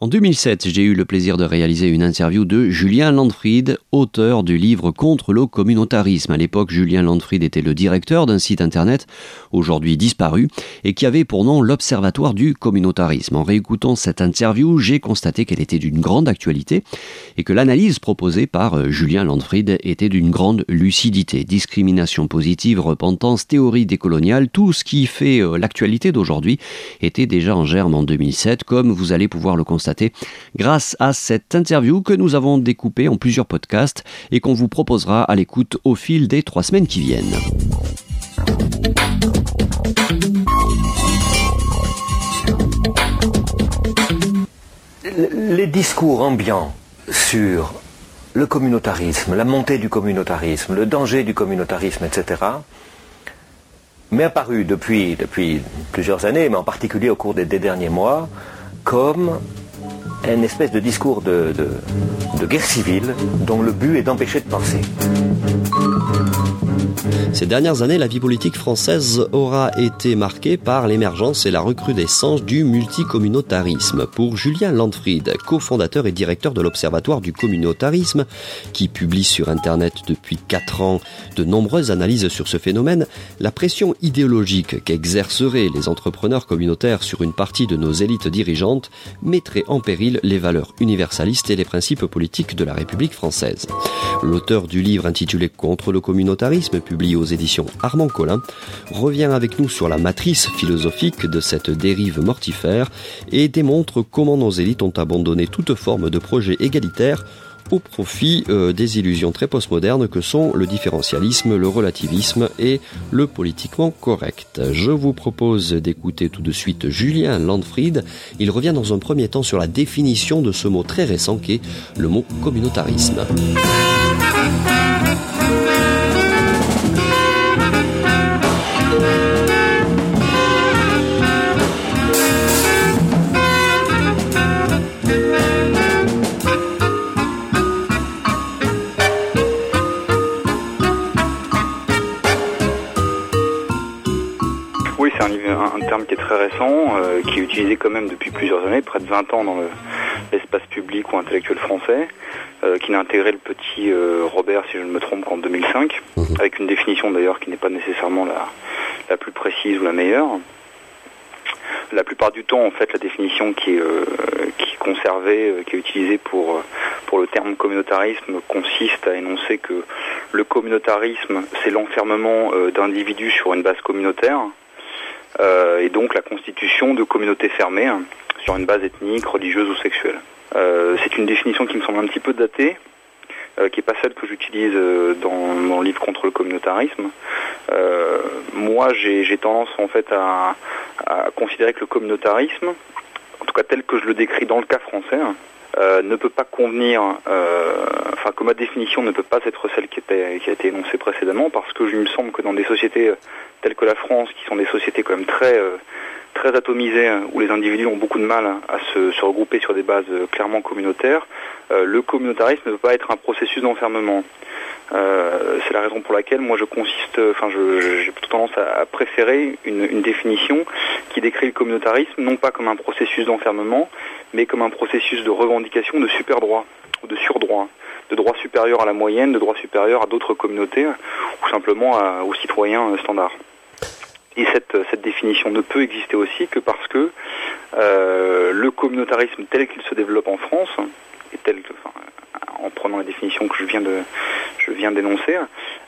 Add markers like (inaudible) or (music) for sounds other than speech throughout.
En 2007, j'ai eu le plaisir de réaliser une interview de Julien Landfried, auteur du livre Contre le communautarisme. À l'époque, Julien Landfried était le directeur d'un site internet, aujourd'hui disparu, et qui avait pour nom l'Observatoire du communautarisme. En réécoutant cette interview, j'ai constaté qu'elle était d'une grande actualité et que l'analyse proposée par euh, Julien Landfried était d'une grande lucidité. Discrimination positive, repentance, théorie décoloniale, tout ce qui fait euh, l'actualité d'aujourd'hui était déjà en germe en 2007, comme vous allez pouvoir le constater grâce à cette interview que nous avons découpée en plusieurs podcasts et qu'on vous proposera à l'écoute au fil des trois semaines qui viennent. Les discours ambiants sur le communautarisme, la montée du communautarisme, le danger du communautarisme, etc., m'est apparu depuis, depuis plusieurs années, mais en particulier au cours des derniers mois, comme une espèce de discours de, de, guerre civile dont le but est d'empêcher de penser. Ces dernières années, la vie politique française aura été marquée par l'émergence et la recrudescence du multicommunautarisme. Pour Julien Landfried, cofondateur et directeur de l'Observatoire du communautarisme, qui publie sur Internet depuis 4 ans de nombreuses analyses sur ce phénomène, la pression idéologique qu'exerceraient les entrepreneurs communautaires sur une partie de nos élites dirigeantes mettrait en péril les valeurs universalistes et les principes politiques de la République française. L'auteur du livre intitulé Contre le communautarisme, publié aux éditions Armand Collin, revient avec nous sur la matrice philosophique de cette dérive mortifère et démontre comment nos élites ont abandonné toute forme de projet égalitaire au profit euh, des illusions très postmodernes que sont le différentialisme, le relativisme et le politiquement correct. Je vous propose d'écouter tout de suite Julien Landfried. Il revient dans un premier temps sur la définition de ce mot très récent qu'est le mot communautarisme. Qui est très récent, euh, qui est utilisé quand même depuis plusieurs années, près de 20 ans dans l'espace public ou intellectuel français, euh, qui n'a intégré le petit euh, Robert, si je ne me trompe, qu'en 2005, mhm. avec une définition d'ailleurs qui n'est pas nécessairement la, la plus précise ou la meilleure. La plupart du temps, en fait, la définition qui est, qui est conservée, qui est utilisée pour, pour le terme communautarisme consiste à énoncer que le communautarisme, c'est l'enfermement d'individus sur une base communautaire, et donc la constitution de communautés fermées hein, sur une base ethnique, religieuse ou sexuelle. Euh, c'est une définition qui me semble un petit peu datée, euh, qui n'est pas celle que j'utilise dans mon livre contre le communautarisme. moi, j'ai tendance en fait à, considérer que le communautarisme, en tout cas tel que je le décris dans le cas français, hein, ne peut pas convenir, enfin que ma définition ne peut pas être celle qui, a été énoncée précédemment, parce que je me semble que dans des sociétés telles que la France, qui sont des sociétés quand même très euh, très atomisées, hein, où les individus ont beaucoup de mal à se, regrouper sur des bases euh, clairement communautaires, euh, le communautarisme ne peut pas être un processus d'enfermement. C'est la raison pour laquelle moi je consiste, enfin j'ai plutôt tendance à, préférer une, définition qui décrit le communautarisme non pas comme un processus d'enfermement, mais comme un processus de revendication de super droit ou de surdroit, de droits supérieurs à la moyenne, de droits supérieurs à d'autres communautés ou simplement aux citoyens standards. Et cette, cette, définition ne peut exister aussi que parce que euh, le communautarisme tel qu'il se développe en France, et tel que, en prenant la définition que je viens d'énoncer,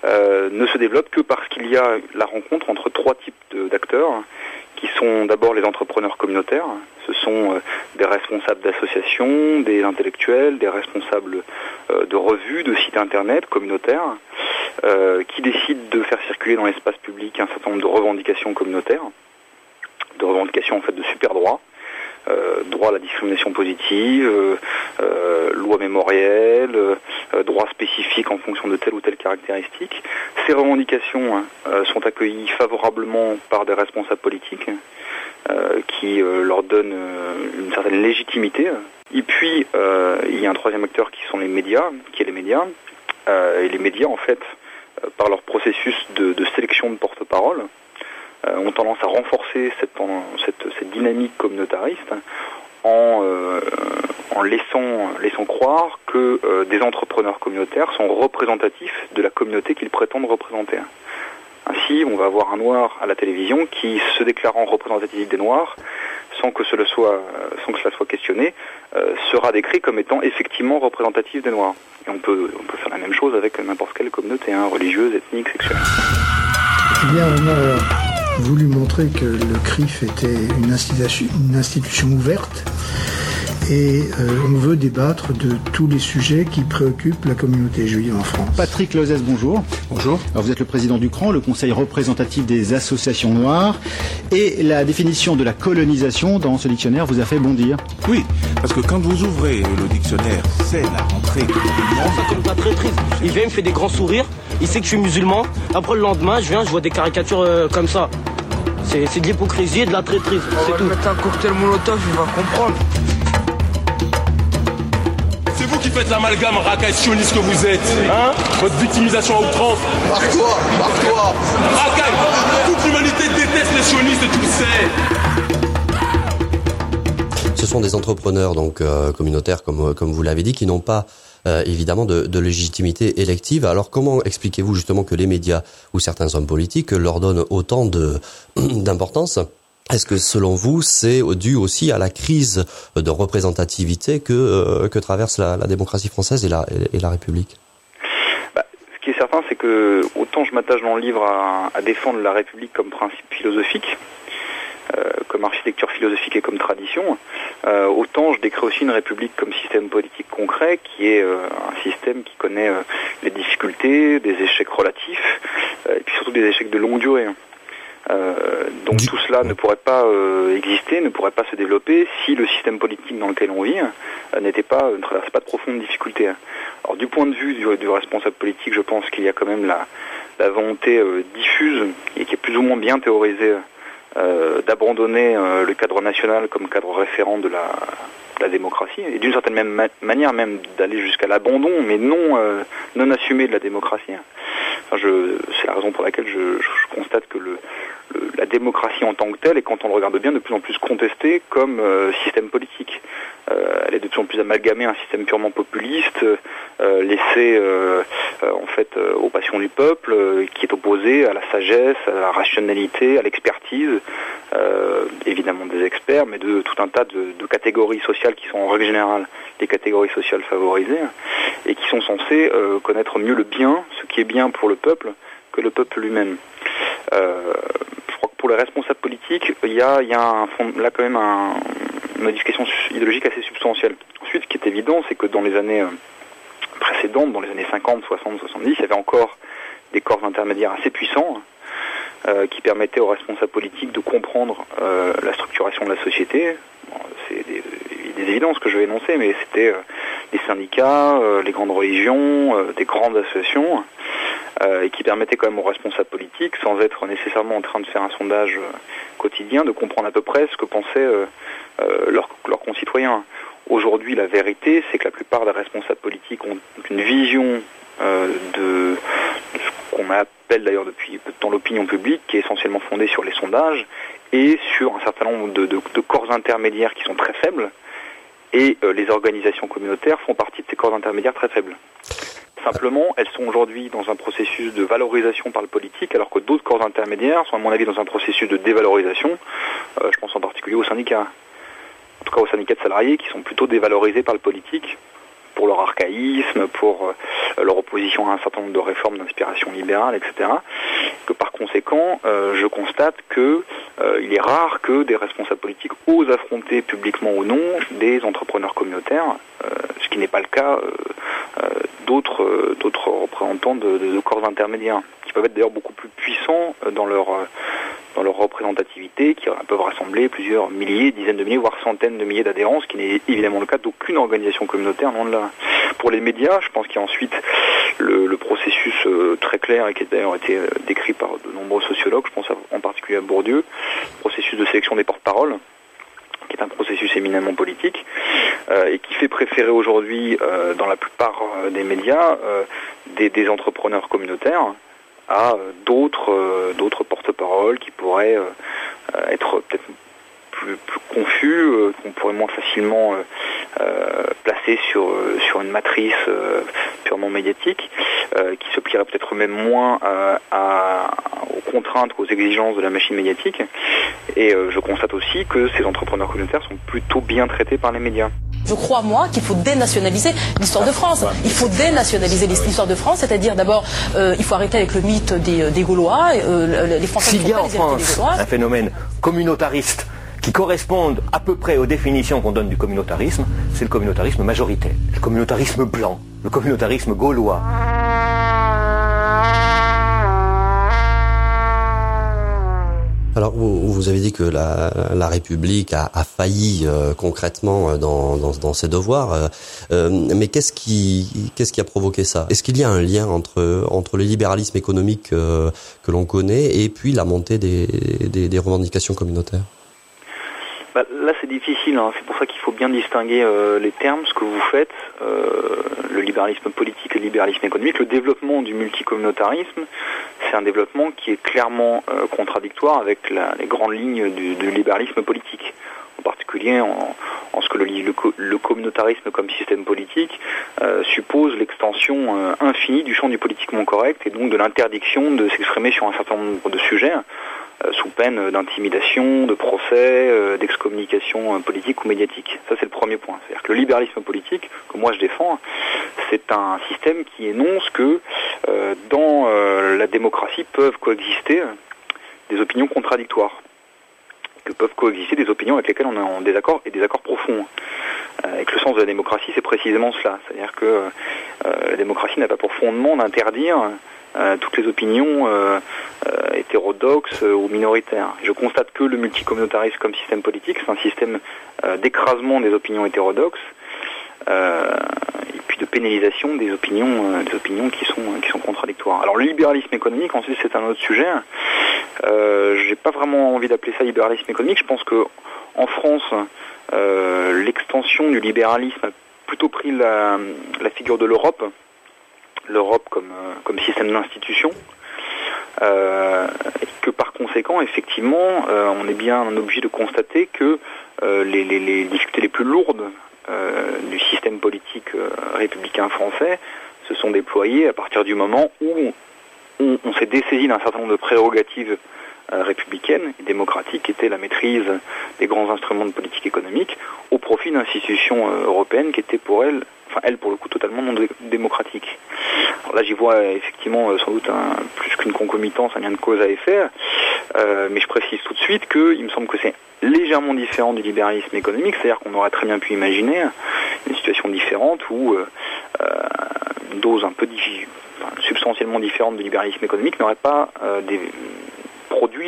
euh, ne se développe que parce qu'il y a la rencontre entre trois types d'acteurs qui sont d'abord les entrepreneurs communautaires. Ce sont euh, des responsables d'associations, des intellectuels, des responsables euh, de revues, de sites internet communautaires, qui décident de faire circuler dans l'espace public un certain nombre de revendications communautaires, de revendications en fait de super droits. Droit à la discrimination positive, loi mémorielle, droit spécifique en fonction de telle ou telle caractéristique. Ces revendications hein, sont accueillies favorablement par des responsables politiques qui leur donnent une certaine légitimité et puis, euh, il y a un troisième acteur qui sont les médias, qui est les médias. Euh, et les médias, en fait, euh, par leur processus de, sélection de porte-parole, ont tendance à renforcer cette, dynamique communautariste en, en laissant, laissant croire que des entrepreneurs communautaires sont représentatifs de la communauté qu'ils prétendent représenter. Ainsi, on va avoir un noir à la télévision qui, se déclarant représentatif des noirs, sans que cela soit, questionné, sera décrit comme étant effectivement représentatif des noirs. Et on peut, faire la même chose avec n'importe quelle communauté, hein, religieuse, ethnique, sexuelle. Eh voulu montrer que le CRIF était une institution, une institution ouverte et euh, on veut débattre de tous les sujets qui préoccupent la communauté juive en France. Patrick Lozès, bonjour. Bonjour. Alors vous êtes le président du CRAN, le Conseil représentatif des associations noires, et la définition de la colonisation dans ce dictionnaire vous a fait bondir. Oui, parce que quand vous ouvrez le dictionnaire, c'est la rentrée. Ça très triste. Il vient, il me fait des grands sourires, il sait que je suis musulman. Après le lendemain, je viens, je vois des caricatures euh, comme ça. C'est de l'hypocrisie et de la traîtrise. On va tout. mettre un cocktail molotov, il va comprendre. C'est vous qui faites l'amalgame racaille sioniste que vous êtes. Hein Votre victimisation à outrance. Marque-toi, marque-toi. Racaille, toute l'humanité déteste les sionistes et tu le sais. Ce sont des entrepreneurs donc euh, communautaires, comme, comme vous l'avez dit, qui n'ont pas euh, évidemment de, de, légitimité élective. Alors comment expliquez-vous justement que les médias ou certains hommes politiques leur donnent autant (clears throat) d'importance? Est-ce que selon vous, c'est dû aussi à la crise de représentativité que, euh, que traverse la, la, démocratie française et la, et la République? Bah, Ce qui est certain, c'est que autant je m'attache dans le livre à, à, défendre la République comme principe philosophique, euh, comme architecture philosophique et comme tradition, euh, autant je décris aussi une République comme système politique concret, qui est euh, un système qui connaît les difficultés, des échecs relatifs, et puis surtout des échecs de longue durée. Euh, donc tout cela ne pourrait pas euh, exister, ne pourrait pas se développer si le système politique dans lequel on vit euh, n'était pas, ne traversait pas de profondes difficultés. Alors du point de vue du, du responsable politique, je pense qu'il y a quand même la, la volonté euh, diffuse et qui est plus ou moins bien théorisée euh, d'abandonner le cadre national comme cadre référent de la, démocratie et d'une certaine même ma manière même d'aller jusqu'à l'abandon, mais non non assumé de la démocratie. C'est la raison pour laquelle je constate que le, le, la démocratie en tant que telle est, quand on le regarde bien, de plus en plus contestée comme euh, système politique. Euh, elle est de plus en plus amalgamée à un système purement populiste, euh, laissé euh, en fait aux passions du peuple, qui est opposé à la sagesse, à la rationalité, à l'expertise, évidemment des experts, mais de tout un tas de, de, catégories sociales qui sont en règle générale des catégories sociales favorisées et qui sont censées connaître mieux le bien, ce qui est bien pour le peuple, que le peuple lui-même. Euh, pour les responsables politiques, il y a, là quand même un, une modification idéologique assez substantielle. Ensuite, ce qui est évident, c'est que dans les années précédentes, dans les années 50, 60, 70, il y avait encore des corps intermédiaires assez puissants euh, qui permettaient aux responsables politiques de comprendre euh, la structuration de la société. C'est des, évidences que je vais énoncer, mais c'était euh, les syndicats, euh, les grandes religions, euh, des grandes associations, et qui permettaient quand même aux responsables politiques, sans être nécessairement en train de faire un sondage quotidien, de comprendre à peu près ce que pensaient leurs, leurs concitoyens. Aujourd'hui, la vérité, c'est que la plupart des responsables politiques ont une vision euh, de, ce qu'on appelle d'ailleurs depuis peu de temps l'opinion publique, qui est essentiellement fondée sur les sondages et sur un certain nombre de, de, corps intermédiaires qui sont très faibles. Et euh, les organisations communautaires font partie de ces corps intermédiaires très faibles. Simplement, elles sont aujourd'hui dans un processus de valorisation par le politique, alors que d'autres corps intermédiaires sont, à mon avis, dans un processus de dévalorisation. Euh, je pense en particulier aux syndicats en tout cas aux syndicats de salariés, qui sont plutôt dévalorisés par le politique pour leur archaïsme, pour euh, leur opposition à un certain nombre de réformes d'inspiration libérale, etc. Que par conséquent, euh, je constate que il est rare que des responsables politiques osent affronter publiquement ou non des entrepreneurs communautaires, ce qui n'est pas le cas d'autres d'autres représentants de, corps intermédiaires, qui peuvent être d'ailleurs beaucoup plus puissants dans leur dans leur représentativité, qui peuvent rassembler plusieurs milliers, dizaines de milliers, voire centaines de milliers d'adhérents, ce qui n'est évidemment le cas d'aucune organisation communautaire, non de là. Pour les médias, je pense qu'il y a ensuite le, le processus euh, très clair et qui a d'ailleurs été euh, décrit par de nombreux sociologues, je pense en particulier à Bourdieu, processus de sélection des porte-paroles, qui est un processus éminemment politique euh, et qui fait préférer aujourd'hui euh, dans la plupart euh, des médias des, entrepreneurs communautaires à d'autres d'autres porte-paroles qui pourraient être peut-être plus, plus, confus, qu'on pourrait moins facilement basé sur, sur une matrice purement médiatique, qui se plierait peut-être même moins à, aux contraintes, aux exigences de la machine médiatique. Et je constate aussi que ces entrepreneurs communautaires sont plutôt bien traités par les médias. Je crois, moi, qu'il faut dénationaliser l'histoire de France. Il faut dénationaliser l'histoire de France, c'est-à-dire d'abord, euh, il faut arrêter avec le mythe des, euh, Gaulois. Euh, les Français S'il y a en France un phénomène communautariste qui correspond à peu près aux définitions qu'on donne du communautarisme, c'est le communautarisme majoritaire, le communautarisme blanc, le communautarisme gaulois. Alors, vous, avez dit que la, République a, failli euh, concrètement euh, dans, ses devoirs, euh, mais qu'est-ce qui, qu'est-ce qui a provoqué ça? Est-ce qu'il y a un lien entre, entre le libéralisme économique que l'on connaît et puis la montée des revendications communautaires? Bah, là, c'est difficile. Hein. C'est pour ça qu'il faut bien distinguer euh, les termes, ce que vous faites, euh, le libéralisme politique et le libéralisme économique. Le développement du multicommunautarisme, c'est un développement qui est clairement euh, contradictoire avec les grandes lignes du, libéralisme politique. En particulier en, ce que le, communautarisme comme système politique suppose l'extension infinie du champ du politiquement correct et donc de l'interdiction de s'exprimer sur un certain nombre de sujets sous peine d'intimidation, de procès, euh, d'excommunication euh, politique ou médiatique. Ça, c'est le premier point. C'est-à-dire que le libéralisme politique, que moi je défends, c'est un système qui énonce que dans la démocratie peuvent coexister des opinions contradictoires que peuvent coexister des opinions avec lesquelles on est en désaccord et des accords profonds. avec le sens de la démocratie, c'est précisément cela. C'est-à-dire que la démocratie n'a pas pour fondement d'interdire euh, toutes les opinions euh, euh, hétérodoxes ou minoritaires. Je constate que le multicommunautarisme comme système politique, c'est un système d'écrasement des opinions hétérodoxes et puis de pénalisation des opinions, des opinions qui sont qui sont contradictoires. Alors le libéralisme économique, ensuite, c'est un autre sujet. Euh, J'ai pas vraiment envie d'appeler ça libéralisme économique. Je pense que en France, l'extension du libéralisme a plutôt pris la figure de l'Europe l'Europe comme, euh, comme système d'institution. Euh, que par conséquent, effectivement, euh, on est bien obligé de constater que les, les, difficultés les plus lourdes du système politique républicain français se sont déployées à partir du moment où on, on s'est dessaisi d'un certain nombre de prérogatives républicaines et démocratiques, qui étaient la maîtrise des grands instruments de politique économique, au profit d'institutions européennes qui étaient pour elles enfin elle pour le coup totalement non démocratique. là j'y vois effectivement euh, sans doute plus qu'une concomitance, un lien de cause à effet, euh, mais je précise tout de suite qu'il me semble que c'est légèrement différent du libéralisme économique, c'est-à-dire qu'on aurait très bien pu imaginer une situation différente où euh, une dose un peu substantiellement différente du libéralisme économique n'aurait pas des,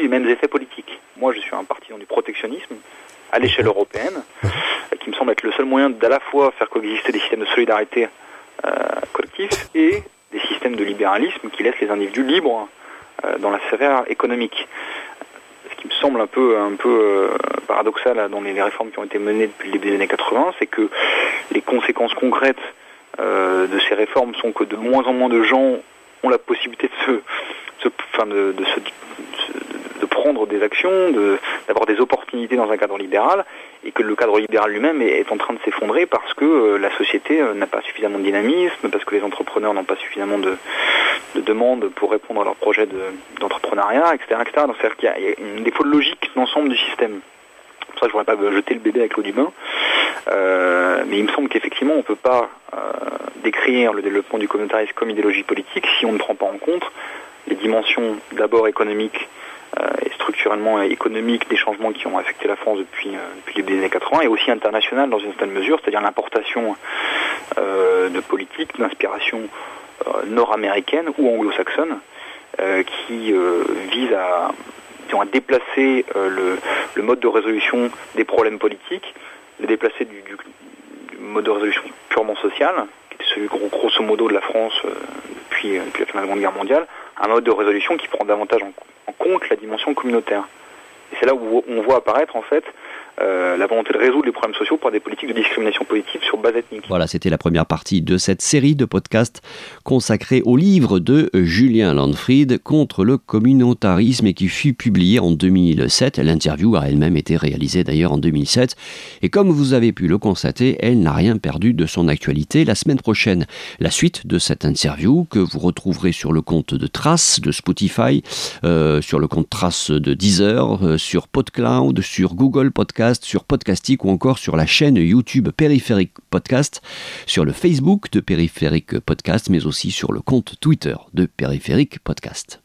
produit les mêmes effets politiques. Moi je suis un partisan du protectionnisme, à l'échelle européenne, qui me semble être le seul moyen d'à la fois faire coexister des systèmes de solidarité euh, collectifs et des systèmes de libéralisme qui laissent les individus libres euh, dans la sphère économique. Ce qui me semble un peu, un peu euh, paradoxal dans les, réformes qui ont été menées depuis le début des années 80, c'est que les conséquences concrètes de ces réformes sont que de moins en moins de gens ont la possibilité de se, enfin de, de, se, prendre des actions, d'avoir des opportunités dans un cadre libéral, et que le cadre libéral lui-même est, en train de s'effondrer parce que euh, la société euh, n'a pas suffisamment de dynamisme, parce que les entrepreneurs n'ont pas suffisamment de, demandes pour répondre à leurs projets d'entrepreneuriat, etc., etc. Donc c'est-à-dire qu'il y, a un défaut de logique d'ensemble du système. Pour ça, je ne voudrais pas jeter le bébé avec l'eau du bain. Euh, mais il me semble qu'effectivement, on ne peut pas décrire le développement du communautarisme comme idéologie politique si on ne prend pas en compte les dimensions d'abord économiques structurellement économiques des changements qui ont affecté la France depuis, euh, les années 80 et aussi international dans une certaine mesure, c'est-à-dire l'importation euh, de politiques d'inspiration nord-américaine ou anglo-saxonne qui visent à, déplacer le, le, mode de résolution des problèmes politiques, les déplacer du, mode de résolution purement social, qui était celui grosso modo de la France depuis, depuis la fin de la Seconde Guerre mondiale, un mode de résolution qui prend davantage en, compte la dimension communautaire. Et c'est là où on voit apparaître en fait euh, la volonté de résoudre les problèmes sociaux par des politiques de discrimination positive sur base ethnique. Voilà, c'était la première partie de cette série de podcasts consacrée au livre de Julien Landfried contre le communautarisme et qui fut publié en 2007. L'interview a elle-même été réalisée d'ailleurs en 2007. Et comme vous avez pu le constater, elle n'a rien perdu de son actualité. La semaine prochaine, la suite de cette interview que vous retrouverez sur le compte de Trace de Spotify, euh, sur le compte Trace de Deezer, euh, sur PodCloud, sur Google Sur Podcastic ou encore sur la chaîne YouTube Périphérique Podcast, sur le Facebook de Périphérique Podcast, mais aussi sur le compte Twitter de Périphérique Podcast.